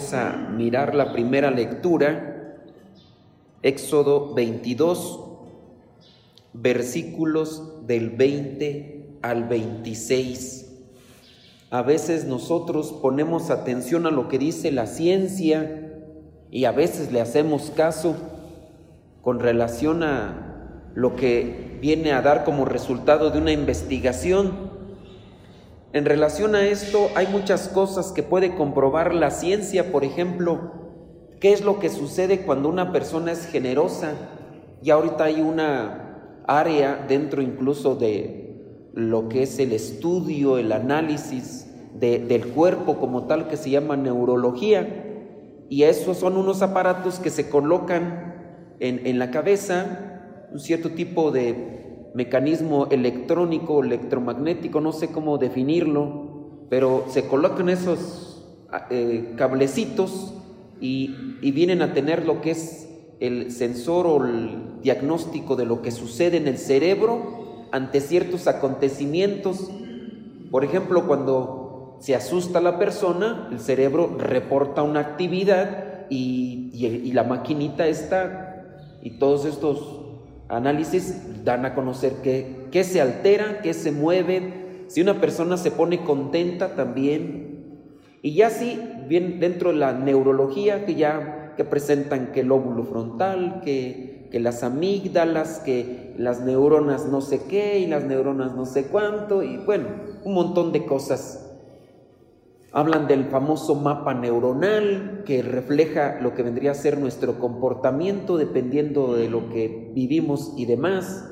Pues a mirar la primera lectura, Éxodo 22, versículos del 20 al 26. A veces nosotros ponemos atención a lo que dice la ciencia y a veces le hacemos caso con relación a lo que viene a dar como resultado de una investigación. En relación a esto hay muchas cosas que puede comprobar la ciencia, por ejemplo, qué es lo que sucede cuando una persona es generosa. Y ahorita hay una área dentro incluso de lo que es el estudio, el análisis del cuerpo como tal que se llama neurología. Y esos son unos aparatos que se colocan en, en la cabeza, un cierto tipo de mecanismo electrónico, electromagnético, no sé cómo definirlo, pero se colocan esos eh, cablecitos y, y vienen a tener lo que es el sensor o el diagnóstico de lo que sucede en el cerebro ante ciertos acontecimientos. Por ejemplo, cuando se asusta la persona, el cerebro reporta una actividad y, y, y la maquinita está, y todos estos análisis dan a conocer qué, qué se altera, qué se mueve, si una persona se pone contenta también. Y ya sí, bien dentro de la neurología, que ya que presentan que el óvulo frontal, que, que las amígdalas, que las neuronas no sé qué y las neuronas no sé cuánto, y bueno, un montón de cosas. Hablan del famoso mapa neuronal que refleja lo que vendría a ser nuestro comportamiento dependiendo de lo que vivimos y demás.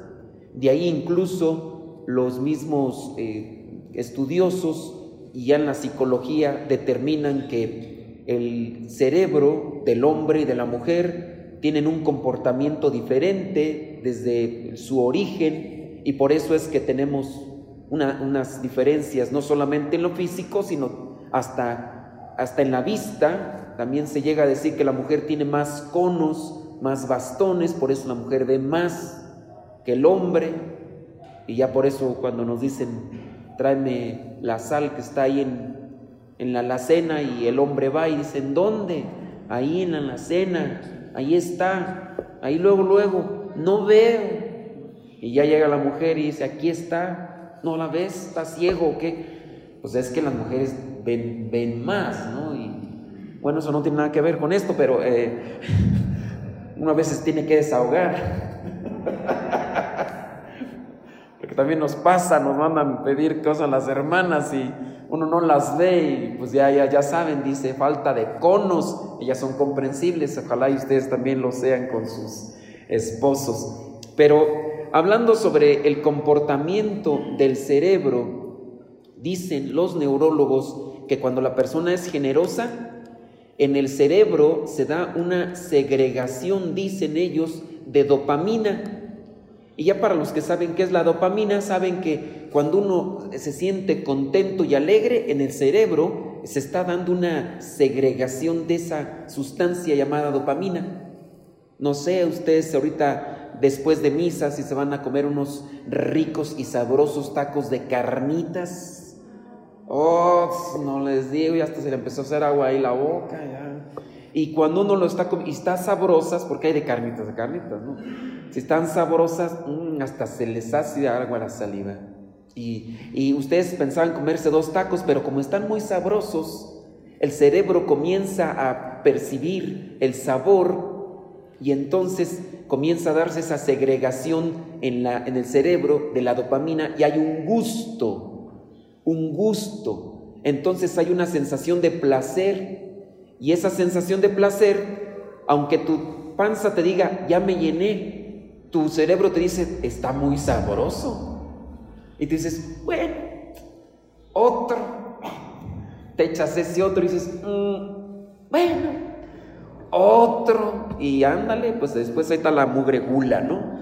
De ahí incluso los mismos eh, estudiosos y ya en la psicología determinan que el cerebro del hombre y de la mujer tienen un comportamiento diferente desde su origen y por eso es que tenemos una, unas diferencias no solamente en lo físico, sino hasta, hasta en la vista, también se llega a decir que la mujer tiene más conos, más bastones, por eso la mujer ve más que el hombre, y ya por eso cuando nos dicen, tráeme la sal que está ahí en, en la alacena, y el hombre va y dicen, ¿dónde? Ahí en la alacena, ahí está, ahí luego, luego, no veo. Y ya llega la mujer y dice, aquí está, ¿no la ves? ¿Está ciego o qué? Pues es que las mujeres ven, más, ¿no? Y bueno, eso no tiene nada que ver con esto, pero eh, uno a veces tiene que desahogar. Porque también nos pasa, nos mandan pedir cosas las hermanas y uno no las ve y pues ya, ya, ya saben, dice falta de conos, ellas son comprensibles, ojalá y ustedes también lo sean con sus esposos. Pero hablando sobre el comportamiento del cerebro, dicen los neurólogos que cuando la persona es generosa, en el cerebro se da una segregación, dicen ellos, de dopamina. Y ya para los que saben qué es la dopamina, saben que cuando uno se siente contento y alegre, en el cerebro se está dando una segregación de esa sustancia llamada dopamina. No sé, ustedes ahorita después de misa si se van a comer unos ricos y sabrosos tacos de carnitas, Oh, no les digo, y hasta se le empezó a hacer agua ahí la boca, ya. Y cuando uno lo está comiendo, y está sabrosas, porque hay de carnitas, de carnitas, ¿no? Si están sabrosas, mmm, hasta se les hace agua la saliva. Y, y ustedes pensaban comerse dos tacos, pero como están muy sabrosos, el cerebro comienza a percibir el sabor y entonces comienza a darse esa segregación en, la, en el cerebro de la dopamina y hay un gusto un gusto. Entonces hay una sensación de placer. Y esa sensación de placer, aunque tu panza te diga, ya me llené, tu cerebro te dice, está muy sabroso. Y tú dices, bueno, otro. Te echas ese otro y dices, mm, bueno, otro. Y ándale, pues después ahí está la mugre gula, ¿no?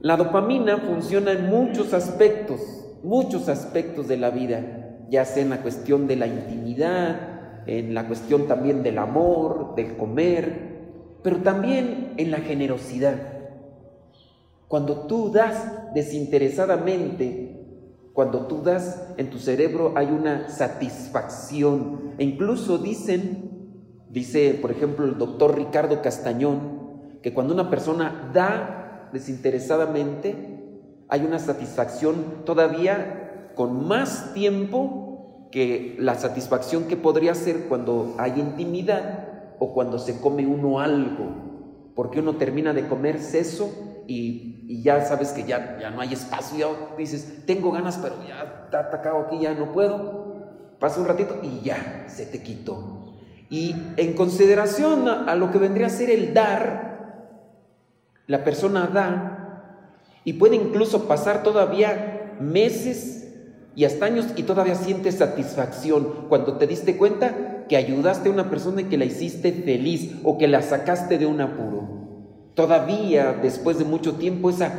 La dopamina funciona en muchos aspectos muchos aspectos de la vida, ya sea en la cuestión de la intimidad, en la cuestión también del amor, del comer, pero también en la generosidad. Cuando tú das desinteresadamente, Cuando tú das, en tu cerebro hay una satisfacción. E incluso dicen, dice por ejemplo el doctor Ricardo Castañón, que cuando una persona da desinteresadamente, hay una satisfacción todavía con más tiempo que la satisfacción que podría ser cuando hay intimidad o cuando se come uno algo, porque uno termina de comer seso y, ya sabes que ya, ya no hay espacio, ya dices, tengo ganas, pero ya está atacado aquí, ya no puedo. Pasa un ratito y ya se te quitó. Y en consideración a, lo que vendría a ser el dar, la persona da y puede incluso pasar todavía meses y hasta años y todavía siente satisfacción cuando te diste cuenta que ayudaste a una persona y que la hiciste feliz o que la sacaste de un apuro. Todavía después de mucho tiempo esa,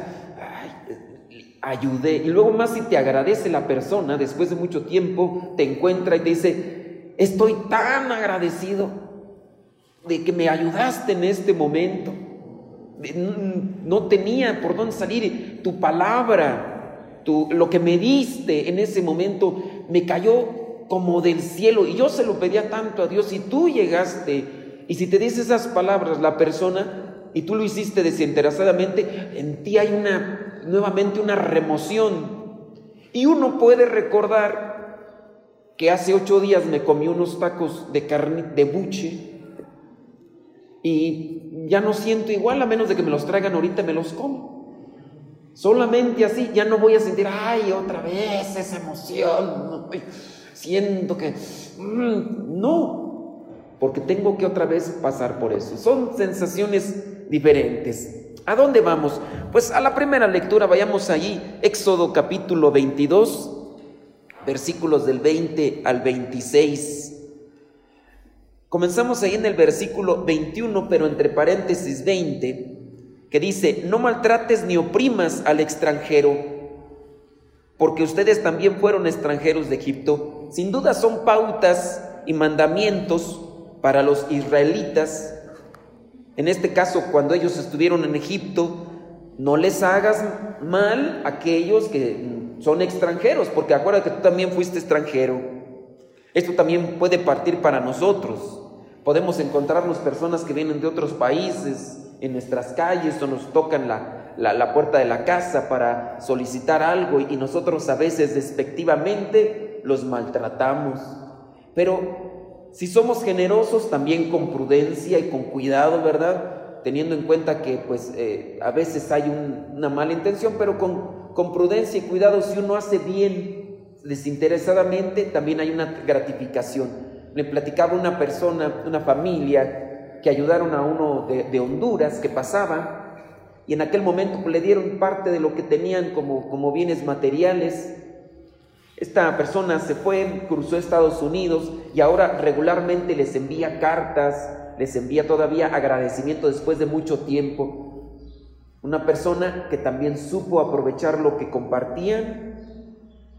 ayudé. Y luego más si te agradece la persona, después de mucho tiempo te encuentra y te dice, estoy tan agradecido de que me ayudaste en este momento. No tenía por dónde salir. Tu palabra, tu, lo que me diste en ese momento me cayó como del cielo y yo se lo pedía tanto a Dios y tú llegaste y si te dice esas palabras la persona y tú lo hiciste desinteresadamente, en ti hay una, nuevamente una remoción. Y uno puede recordar que hace ocho días me comí unos tacos de carne de buche y ya no siento igual a menos de que me los traigan ahorita me los como. Solamente así ya no voy a sentir, ay, otra vez esa emoción. Siento que... Mm, no, porque tengo que otra vez pasar por eso. Son sensaciones diferentes. ¿A dónde vamos? Pues a la primera lectura, vayamos allí, Éxodo capítulo 22, versículos del 20 al 26. Comenzamos ahí en el versículo 21, pero entre paréntesis 20, que dice, no maltrates ni oprimas al extranjero, porque ustedes también fueron extranjeros de Egipto. Sin duda son pautas y mandamientos para los israelitas en este caso, cuando ellos estuvieron en Egipto, no les hagas mal a aquellos que son extranjeros, porque acuérdate que tú también fuiste extranjero. Esto también puede partir para nosotros. Podemos encontrarnos personas que vienen de otros países en nuestras calles o nos tocan la, la puerta de la casa para solicitar algo y nosotros a veces despectivamente los maltratamos. Pero si somos generosos, también con prudencia y con cuidado, ¿verdad? Teniendo en cuenta que pues eh, a veces hay una mala intención, pero con, con prudencia y cuidado, si uno hace bien desinteresadamente, también hay una gratificación. Le platicaba una persona, una familia, que ayudaron a uno de, de Honduras que pasaba y en aquel momento pues, le dieron parte de lo que tenían como, como bienes materiales esta persona se fue, cruzó Estados Unidos y ahora regularmente les envía cartas, les envía todavía agradecimiento después de mucho tiempo. Una persona que también supo aprovechar lo que compartían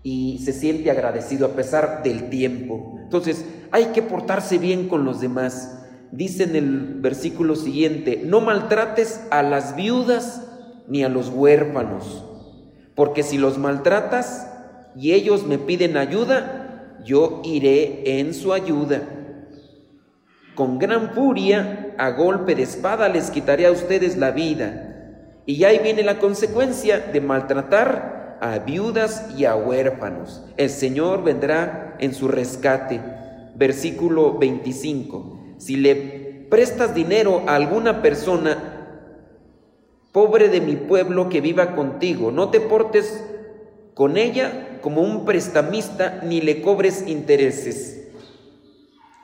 y se siente agradecido a pesar del tiempo. Entonces, hay que portarse bien con los demás. Dice en el versículo siguiente, no maltrates a las viudas ni a los huérfanos, porque si los maltratas, y ellos me piden ayuda, yo iré en su ayuda. Con gran furia, a golpe de espada, les quitaré a ustedes la vida. Y ahí viene la consecuencia de maltratar a viudas y a huérfanos. El Señor vendrá en su rescate. Versículo 25. Si le prestas dinero a alguna persona, pobre de mi pueblo que viva contigo, no te portes con ella como un prestamista ni le cobres intereses.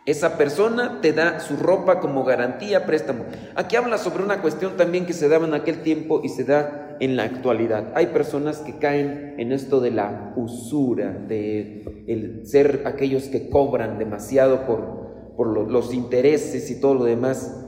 Esa persona te da su ropa como garantía, préstamo. Aquí habla sobre una cuestión también que se daba en aquel tiempo y se da en la actualidad. Hay personas que caen en esto de la usura, de el ser aquellos que cobran demasiado por, por los intereses y todo lo demás.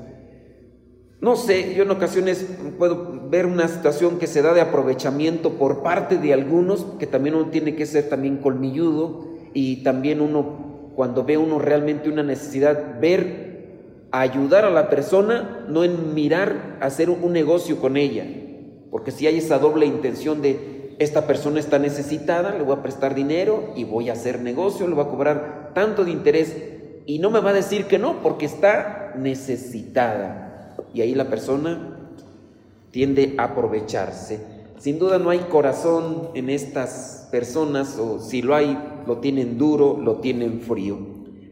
No sé, yo en ocasiones puedo ver una situación que se da de aprovechamiento por parte de algunos, que también uno tiene que ser también colmilludo y también uno, cuando ve uno realmente una necesidad, ver, ayudar a la persona, no en mirar hacer un negocio con ella, porque si hay esa doble intención de esta persona está necesitada, le voy a prestar dinero y voy a hacer negocio, le voy a cobrar tanto de interés y no me va a decir que no porque está necesitada. Y ahí la persona tiende a aprovecharse. Sin duda no hay corazón en estas personas o si lo hay, lo tienen duro, lo tienen frío.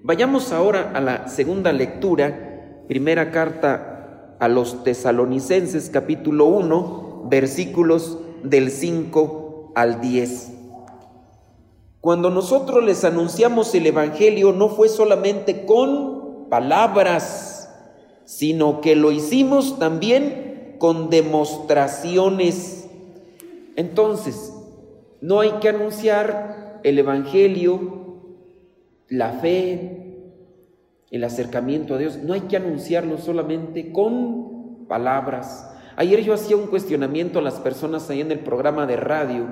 Vayamos ahora a la segunda lectura, primera carta a los tesalonicenses capítulo 1, versículos del 5 al 10. Cuando nosotros les anunciamos el Evangelio no fue solamente con palabras, sino que lo hicimos también con demostraciones. Entonces, no hay que anunciar el Evangelio, la fe, el acercamiento a Dios, no hay que anunciarlo solamente con palabras, Ayer yo hacía un cuestionamiento a las personas ahí en el programa de radio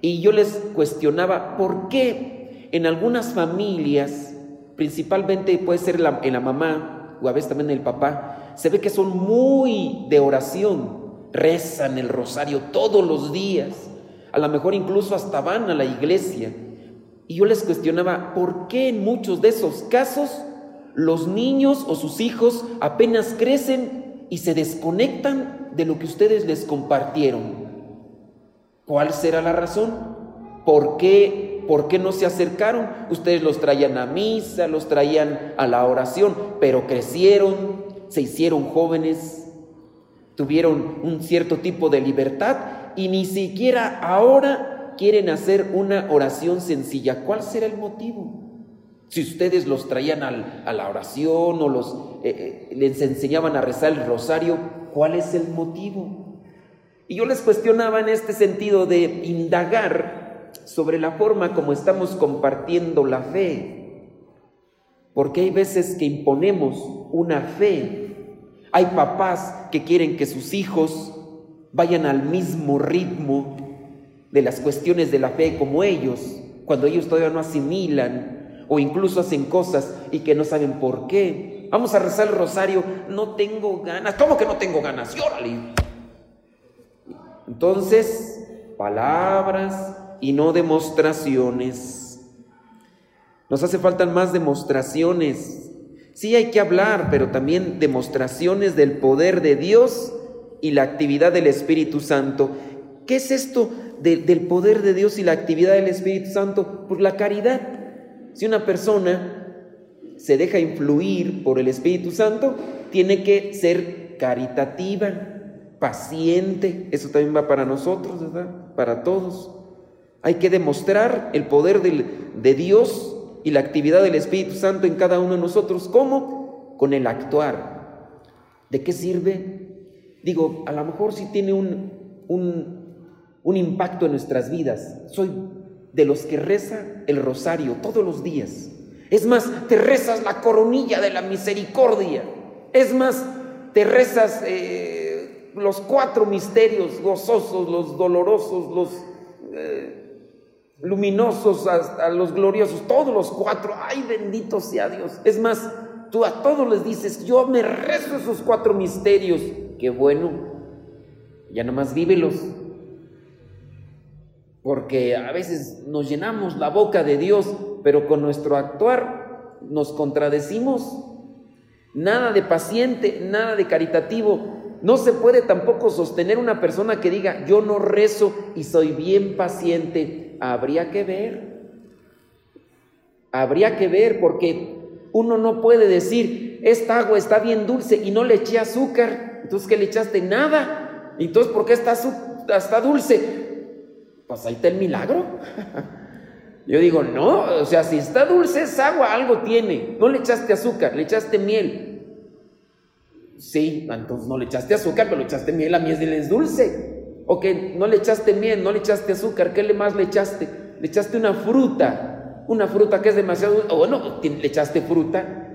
y yo les cuestionaba por qué en algunas familias, principalmente puede ser en la mamá o a veces también el papá, se ve que son muy de oración, rezan el rosario todos los días, a lo mejor incluso hasta van a la iglesia. Y yo les cuestionaba por qué en muchos de esos casos los niños o sus hijos apenas crecen y se desconectan de lo que ustedes les compartieron. ¿Cuál será la razón? ¿Por qué, ¿Por qué no se acercaron? Ustedes los traían a misa, los traían a la oración, pero crecieron, se hicieron jóvenes, tuvieron un cierto tipo de libertad y ni siquiera ahora quieren hacer una oración sencilla. ¿Cuál será el motivo? Si ustedes los traían a la oración o los, eh, eh, les enseñaban a rezar el rosario, ¿Cuál es el motivo? Y yo les cuestionaba en este sentido de indagar sobre la forma como estamos compartiendo la fe. Porque hay veces que imponemos una fe. Hay papás que quieren que sus hijos vayan al mismo ritmo de las cuestiones de la fe como ellos, cuando ellos todavía no asimilan o incluso hacen cosas y que no saben por qué. Vamos a rezar el rosario. No tengo ganas. ¿Cómo que no tengo ganas? Llórale. Entonces, palabras y no demostraciones. Nos hace falta más demostraciones. Sí hay que hablar, pero también demostraciones del poder de Dios y la actividad del Espíritu Santo. ¿Qué es esto del poder de Dios y la actividad del Espíritu Santo? Por la caridad. Si una persona se deja influir por el Espíritu Santo, tiene que ser caritativa, paciente. Eso también va para nosotros, ¿verdad? Para todos. Hay que demostrar el poder de Dios y la actividad del Espíritu Santo en cada uno de nosotros. ¿Cómo? Con el actuar. ¿De qué sirve? Digo, a lo mejor sí tiene un, un, un impacto en nuestras vidas. Soy de los que reza el rosario todos los días. Es más, te rezas la coronilla de la misericordia. Es más, te rezas eh, los cuatro misterios gozosos, los dolorosos, los eh, luminosos, hasta los gloriosos, todos los cuatro. Ay, bendito sea Dios. Es más, tú a todos les dices, yo me rezo esos cuatro misterios. Qué bueno. Ya nomás vívelos. Porque a veces nos llenamos la boca de Dios, pero con nuestro actuar nos contradecimos. Nada de paciente, nada de caritativo. No se puede tampoco sostener una persona que diga, yo no rezo y soy bien paciente. Habría que ver. Habría que ver porque uno no puede decir, esta agua está bien dulce y no le eché azúcar. Entonces, ¿qué le echaste? Nada. Entonces, ¿por qué está, está dulce? Pues ahí está el milagro. Yo digo, no, o sea, si está dulce es agua, algo tiene. No le echaste azúcar, le echaste miel. Sí, entonces no le echaste azúcar, pero le echaste miel, la miel es dulce. Ok, no le echaste miel, no le echaste azúcar, ¿qué le más le echaste? Le echaste una fruta, una fruta que es demasiado dulce, o bueno, le echaste fruta.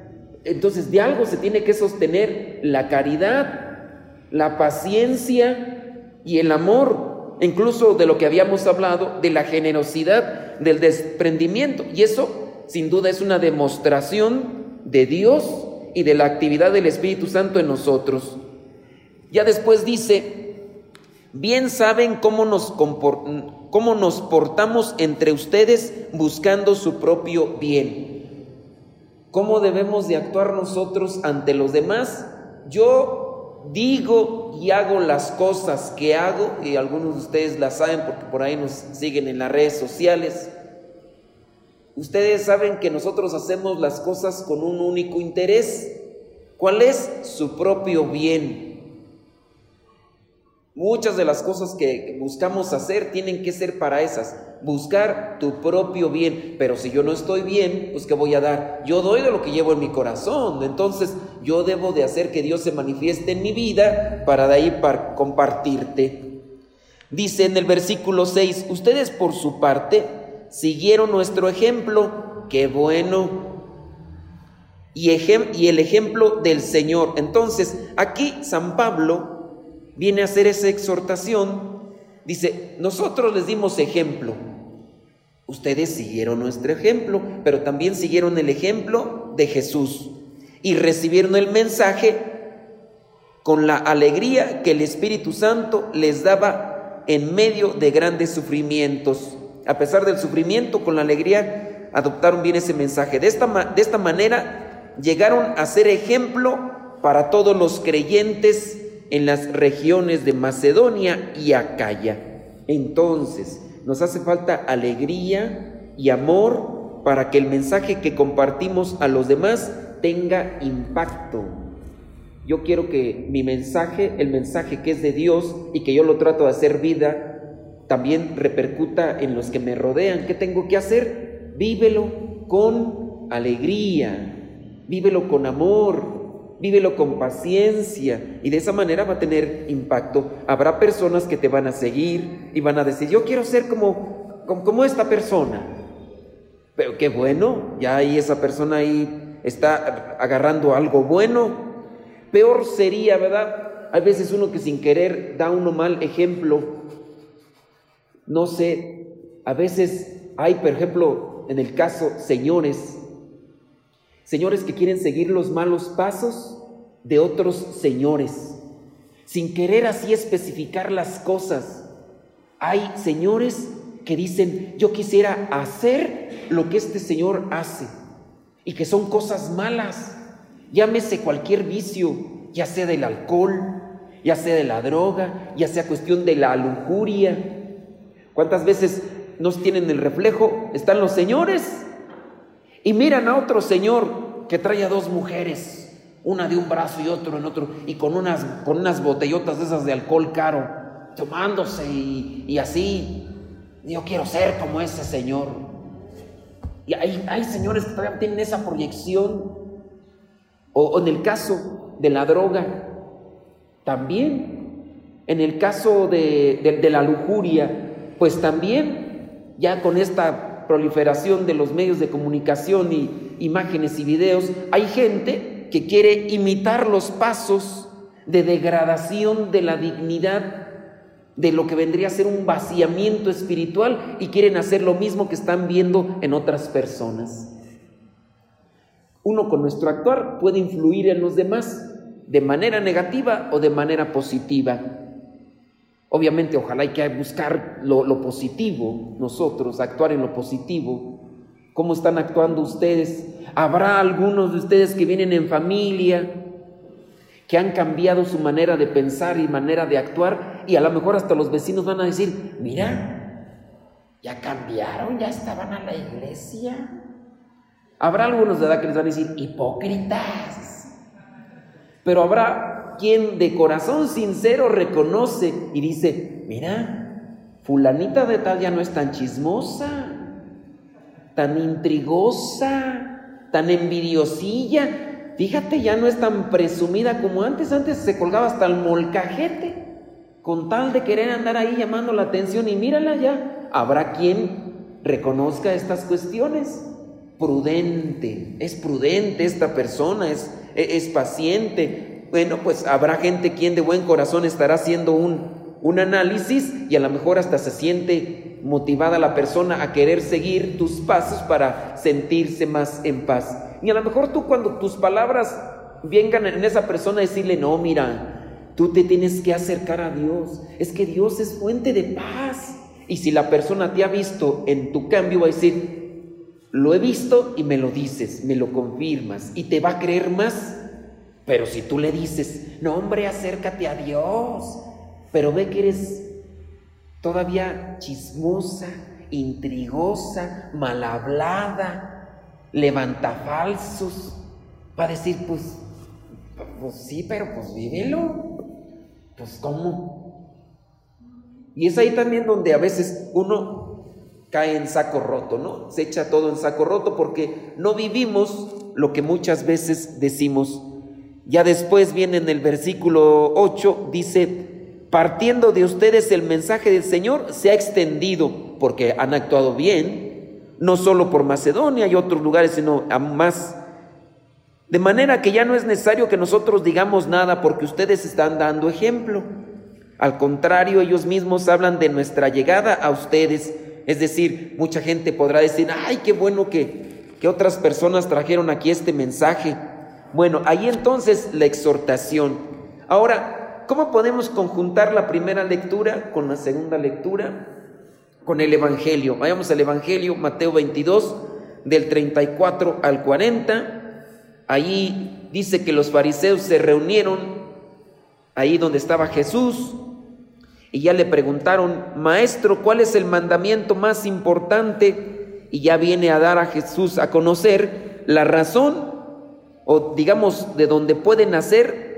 Entonces de algo se tiene que sostener la caridad, la paciencia y el amor incluso de lo que habíamos hablado, de la generosidad, del desprendimiento. Y eso, sin duda, es una demostración de Dios y de la actividad del Espíritu Santo en nosotros. Ya después dice, Bien saben cómo nos, cómo nos portamos entre ustedes buscando su propio bien. ¿Cómo debemos de actuar nosotros ante los demás? Yo digo y hago las cosas que hago, y algunos de ustedes las saben porque por ahí nos siguen en las redes sociales. Ustedes saben que nosotros hacemos las cosas con un único interés. ¿Cuál es? Su propio bien. Muchas de las cosas que buscamos hacer tienen que ser para esas, buscar tu propio bien. Pero si yo no estoy bien, pues ¿qué voy a dar? Yo doy de lo que llevo en mi corazón. Entonces yo debo de hacer que Dios se manifieste en mi vida para de ahí para compartirte. Dice en el versículo 6, ustedes por su parte siguieron nuestro ejemplo, qué bueno. Y, y el ejemplo del Señor. Entonces aquí San Pablo viene a hacer esa exhortación, dice, nosotros les dimos ejemplo, ustedes siguieron nuestro ejemplo, pero también siguieron el ejemplo de Jesús y recibieron el mensaje con la alegría que el Espíritu Santo les daba en medio de grandes sufrimientos. A pesar del sufrimiento, con la alegría adoptaron bien ese mensaje. De esta, de esta manera llegaron a ser ejemplo para todos los creyentes en las regiones de Macedonia y Acaya. Entonces, nos hace falta alegría y amor para que el mensaje que compartimos a los demás tenga impacto. Yo quiero que mi mensaje, el mensaje que es de Dios y que yo lo trato de hacer vida, también repercuta en los que me rodean. ¿Qué tengo que hacer? Vívelo con alegría, vívelo con amor, vívelo con paciencia y de esa manera va a tener impacto. Habrá personas que te van a seguir y van a decir, yo quiero ser como, como, esta persona. Pero qué bueno, ya ahí esa persona ahí está agarrando algo bueno. Peor sería, ¿verdad? Hay veces uno que sin querer da uno mal ejemplo. No sé, a veces hay, por ejemplo, en el caso, señores, señores que quieren seguir los malos pasos de otros señores, sin querer así especificar las cosas. Hay señores que dicen, yo quisiera hacer lo que este señor hace, y que son cosas malas. Llámese cualquier vicio, ya sea del alcohol, ya sea de la droga, ya sea cuestión de la lujuria. ¿Cuántas veces nos tienen el reflejo? Están los señores y miran a otro señor que trae a dos mujeres, una de un brazo y otro en otro, y con unas, con unas botellotas de esas de alcohol caro, tomándose y, así. Yo quiero ser como ese señor. Y hay, hay señores que todavía tienen esa proyección. O, en el caso de la droga, también. En el caso de, de la lujuria, pues también, ya con esta proliferación de los medios de comunicación y imágenes y videos, hay gente que quiere imitar los pasos de degradación de la dignidad de lo que vendría a ser un vaciamiento espiritual y quieren hacer lo mismo que están viendo en otras personas. Uno con nuestro actuar puede influir en los demás de manera negativa o de manera positiva. Obviamente, ojalá hay que buscar lo, positivo, nosotros, actuar en lo positivo. ¿Cómo están actuando ustedes? Habrá algunos de ustedes que vienen en familia, que han cambiado su manera de pensar y manera de actuar, y a lo mejor hasta los vecinos van a decir, mira, ya cambiaron, ya estaban a la iglesia. Habrá algunos de edad que les van a decir, hipócritas. Pero habrá quien de corazón sincero reconoce y dice, mira, fulanita de tal ya no es tan chismosa, tan intrigosa, tan envidiosilla, fíjate, ya no es tan presumida como antes, antes se colgaba hasta el molcajete, con tal de querer andar ahí llamando la atención y mírala ya, habrá quien reconozca estas cuestiones. Prudente, es prudente esta persona, es, es paciente, bueno, pues habrá gente quien de buen corazón estará haciendo un, un análisis y a lo mejor hasta se siente motivada la persona a querer seguir tus pasos para sentirse más en paz. Y a lo mejor tú cuando tus palabras vengan en esa persona decirle, no, mira, Tú te tienes que acercar a Dios. Es que Dios es fuente de paz. Y si la persona te ha visto en tu cambio, va a decir, lo he visto y me lo dices, me lo confirmas y te va a creer más. Pero si tú le dices, no hombre, acércate a Dios, pero ve que eres todavía chismosa, intrigosa, mal hablada, levanta falsos, va a decir, pues, pues sí, pero pues vívelo. Pues cómo. Y es ahí también donde a veces uno cae en saco roto, ¿no? Se echa todo en saco roto porque no vivimos lo que muchas veces decimos. Ya después viene en el versículo 8, dice, partiendo de ustedes el mensaje del Señor se ha extendido porque han actuado bien, no solo por Macedonia y otros lugares, sino a más. De manera que ya no es necesario que nosotros digamos nada porque ustedes están dando ejemplo. Al contrario, ellos mismos hablan de nuestra llegada a ustedes. Es decir, mucha gente podrá decir, ay, qué bueno que, que otras personas trajeron aquí este mensaje. Bueno, ahí entonces la exhortación. Ahora, ¿cómo podemos conjuntar la primera lectura con la segunda lectura? Con el Evangelio. Vayamos al Evangelio, Mateo 22, del 34 al 40. Ahí dice que los fariseos se reunieron, ahí donde estaba Jesús, y ya le preguntaron, Maestro, ¿cuál es el mandamiento más importante? Y ya viene a dar a Jesús a conocer la razón o digamos de donde puede nacer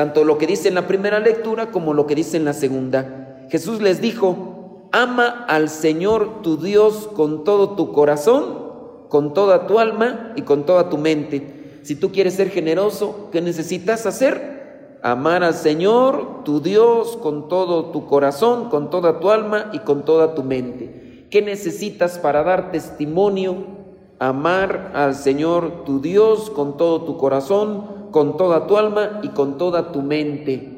tanto lo que dice en la primera lectura como lo que dice en la segunda. Jesús les dijo, ama al Señor tu Dios con todo tu corazón, con toda tu alma y con toda tu mente. Si tú quieres ser generoso, ¿qué necesitas hacer? Amar al Señor tu Dios con todo tu corazón, con toda tu alma y con toda tu mente. ¿Qué necesitas para dar testimonio amar al Señor tu Dios con todo tu corazón, con toda tu alma y con toda tu mente.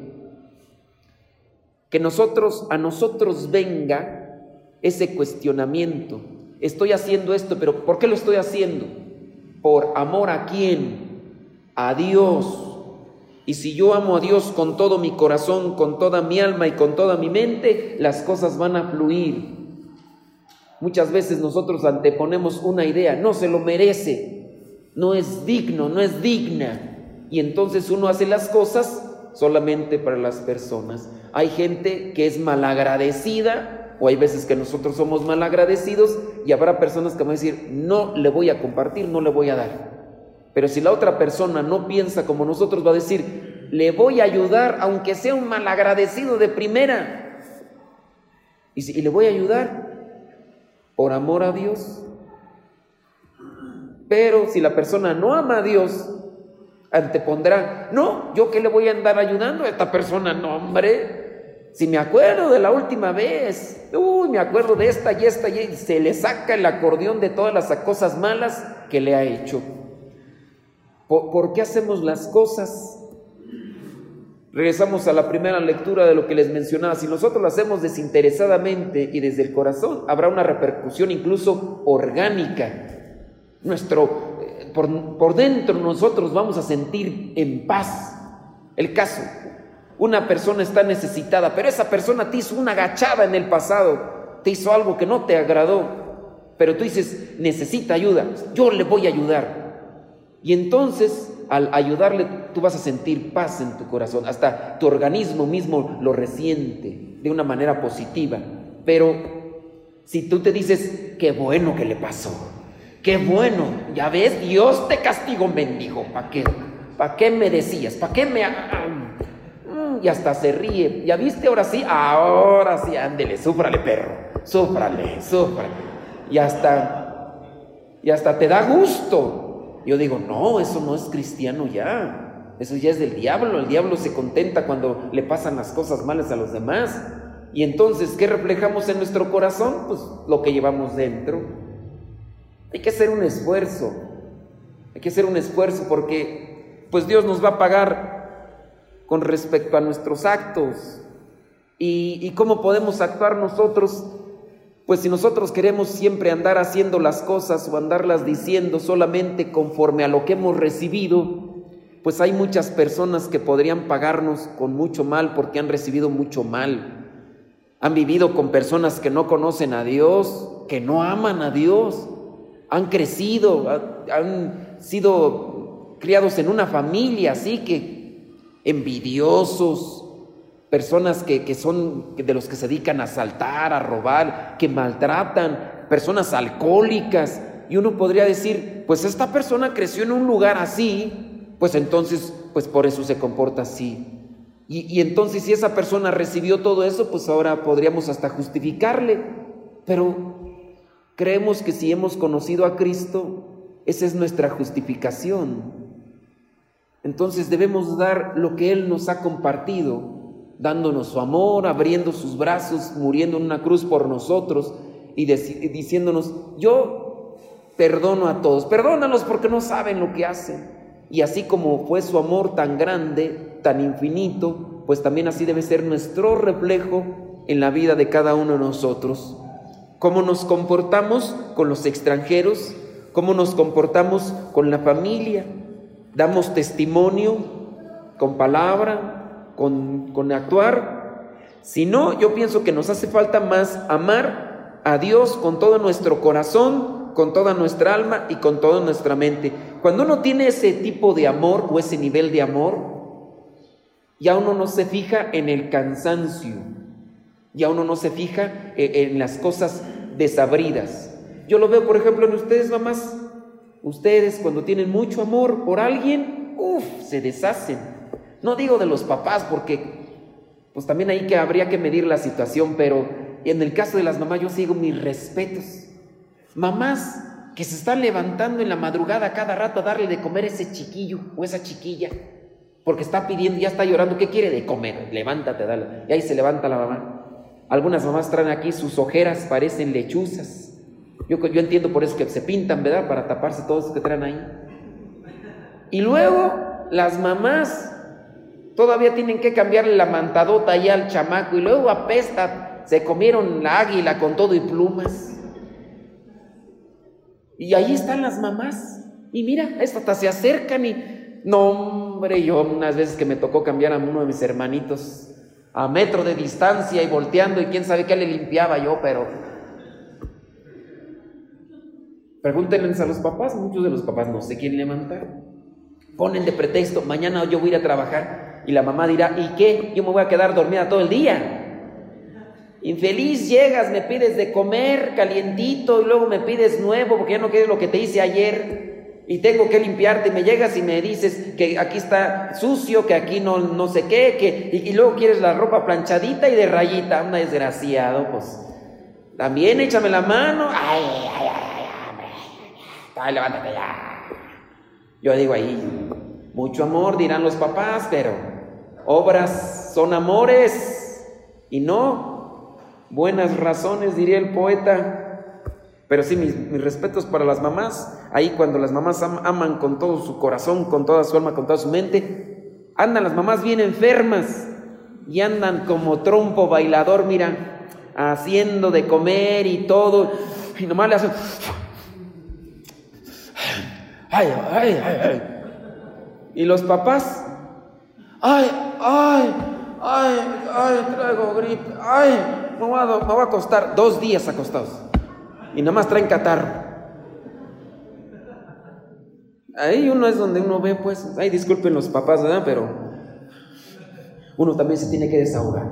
Que nosotros, a nosotros venga ese cuestionamiento. Estoy haciendo esto, pero ¿por qué lo estoy haciendo? ¿Por amor a quién? A Dios. Y si yo amo a Dios con todo mi corazón, con toda mi alma y con toda mi mente, las cosas van a fluir. Muchas veces nosotros anteponemos una idea, no se lo merece, no es digno, no es digna. Y entonces uno hace las cosas solamente para las personas. Hay gente que es malagradecida o hay veces que nosotros somos malagradecidos y habrá personas que van a decir, no le voy a compartir, no le voy a dar. Pero si la otra persona no piensa como nosotros, va a decir, le voy a ayudar aunque sea un malagradecido de primera. Y, si, le voy a ayudar por amor a Dios. Pero si la persona no ama a Dios, antepondrá, no, yo que le voy a andar ayudando a esta persona, no, hombre, si me acuerdo de la última vez, uy, me acuerdo de esta y esta y se le saca el acordeón de todas las cosas malas que le ha hecho. ¿Por, qué hacemos las cosas? Regresamos a la primera lectura de lo que les mencionaba. Si nosotros lo hacemos desinteresadamente y desde el corazón, habrá una repercusión incluso orgánica. Nuestro, por, por dentro nosotros vamos a sentir en paz. El caso, una persona está necesitada, pero esa persona te hizo una agachada en el pasado, te hizo algo que no te agradó, pero tú dices, necesita ayuda, yo le voy a ayudar. Y entonces al ayudarle tú vas a sentir paz en tu corazón, hasta tu organismo mismo lo resiente de una manera positiva. Pero si tú te dices, qué bueno que le pasó, qué bueno, ya ves, Dios te castigó, mendigo, ¿para qué? ¿Para qué me decías? ¿Para qué me... Mm, y hasta se ríe, ya viste, ahora sí, ahora sí, ándele, súfrale, perro, súfrale, súfrale. Y hasta, y hasta te da gusto yo digo, no, eso no es cristiano ya. Eso ya es del diablo. El diablo se contenta cuando le pasan las cosas malas a los demás. Y entonces, ¿qué reflejamos en nuestro corazón? Pues lo que llevamos dentro. Hay que hacer un esfuerzo. Hay que hacer un esfuerzo porque pues Dios nos va a pagar con respecto a nuestros actos. ¿Y, y cómo podemos actuar nosotros pues si nosotros queremos siempre andar haciendo las cosas o andarlas diciendo solamente conforme a lo que hemos recibido, pues hay muchas personas que podrían pagarnos con mucho mal porque han recibido mucho mal. Han vivido con personas que no conocen a Dios, que no aman a Dios, han crecido, han sido criados en una familia así que envidiosos, personas que, que, son de los que se dedican a asaltar, a robar, que maltratan, personas alcohólicas. Y uno podría decir, pues esta persona creció en un lugar así, pues entonces, pues por eso se comporta así. Y, entonces si esa persona recibió todo eso, pues ahora podríamos hasta justificarle. Pero creemos que si hemos conocido a Cristo, esa es nuestra justificación. Entonces debemos dar lo que Él nos ha compartido, dándonos su amor, abriendo sus brazos, muriendo en una cruz por nosotros y diciéndonos, yo perdono a todos, perdónalos porque no saben lo que hacen. Y así como fue su amor tan grande, tan infinito, pues también así debe ser nuestro reflejo en la vida de cada uno de nosotros. Cómo nos comportamos con los extranjeros, cómo nos comportamos con la familia, damos testimonio con palabra, con, con actuar. Si no, yo pienso que nos hace falta más amar a Dios con todo nuestro corazón, con toda nuestra alma y con toda nuestra mente. Cuando uno tiene ese tipo de amor o ese nivel de amor, ya uno no se fija en el cansancio, ya uno no se fija e, en las cosas desabridas. Yo lo veo, por ejemplo, en ustedes, mamás. Ustedes cuando tienen mucho amor por alguien, uff, se deshacen. No digo de los papás porque pues también ahí que habría que medir la situación, pero en el caso de las mamás yo sigo mis respetos. Mamás que se están levantando en la madrugada cada rato a darle de comer a ese chiquillo o esa chiquilla, porque está pidiendo, ya está llorando, ¿qué quiere de comer? Levántate, dale. Y ahí se levanta la mamá. Algunas mamás traen aquí sus ojeras, parecen lechuzas. Yo, entiendo por eso que se pintan, ¿verdad? Para taparse todo eso que traen ahí. Y luego las mamás todavía tienen que cambiarle la mantadota ahí al chamaco y luego apesta, se comieron la águila con todo y plumas. Y ahí están las mamás. Y mira, hasta se acercan y, no hombre, yo unas veces que me tocó cambiar a uno de mis hermanitos a metro de distancia y volteando y quién sabe qué le limpiaba yo, pero... Pregúntenles a los papás, muchos de los papás no sé quién levantar. Ponen de pretexto, mañana yo voy a ir a trabajar y la mamá dirá, ¿y qué? Yo me voy a quedar dormida todo el día. Infeliz llegas, me pides de comer calientito y luego me pides nuevo porque ya no quieres lo que te hice ayer y tengo que limpiarte. Me llegas y me dices que aquí está sucio, que aquí no, no sé qué, que, y, luego quieres la ropa planchadita y de rayita. Un desgraciado, pues. También échame la mano. Ay, ay, ay, ay, ay, levántate ya. Yo digo ahí, mucho amor dirán los papás, pero obras son amores y no buenas razones, diría el poeta. Pero sí, mis, respetos para las mamás. Ahí cuando las mamás aman con todo su corazón, con toda su alma, con toda su mente, andan las mamás bien enfermas y andan como trompo bailador, mira, haciendo de comer y todo. Y nomás le hacen... Ay, ay, ay, ay. Y los papás, ay, ay, ay, ay, traigo gripe, ay, me va, a, costar dos días acostados. Y nada más traen catarro. Ahí uno es donde uno ve, pues, ay, disculpen los papás, ¿verdad? Pero uno también se tiene que desahogar.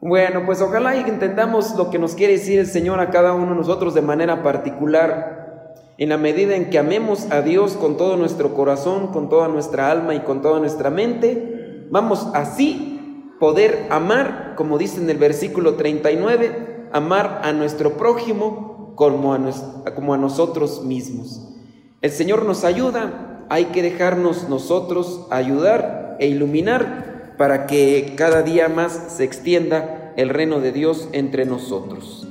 Bueno, pues ojalá y entendamos lo que nos quiere decir el Señor a cada uno de nosotros de manera particular, en la medida en que amemos a Dios con todo nuestro corazón, con toda nuestra alma y con toda nuestra mente, vamos así poder amar, como dice en el versículo 39, amar a nuestro prójimo como a, como a nosotros mismos. El Señor nos ayuda, hay que dejarnos nosotros ayudar e iluminar para que cada día más se extienda el reino de Dios entre nosotros.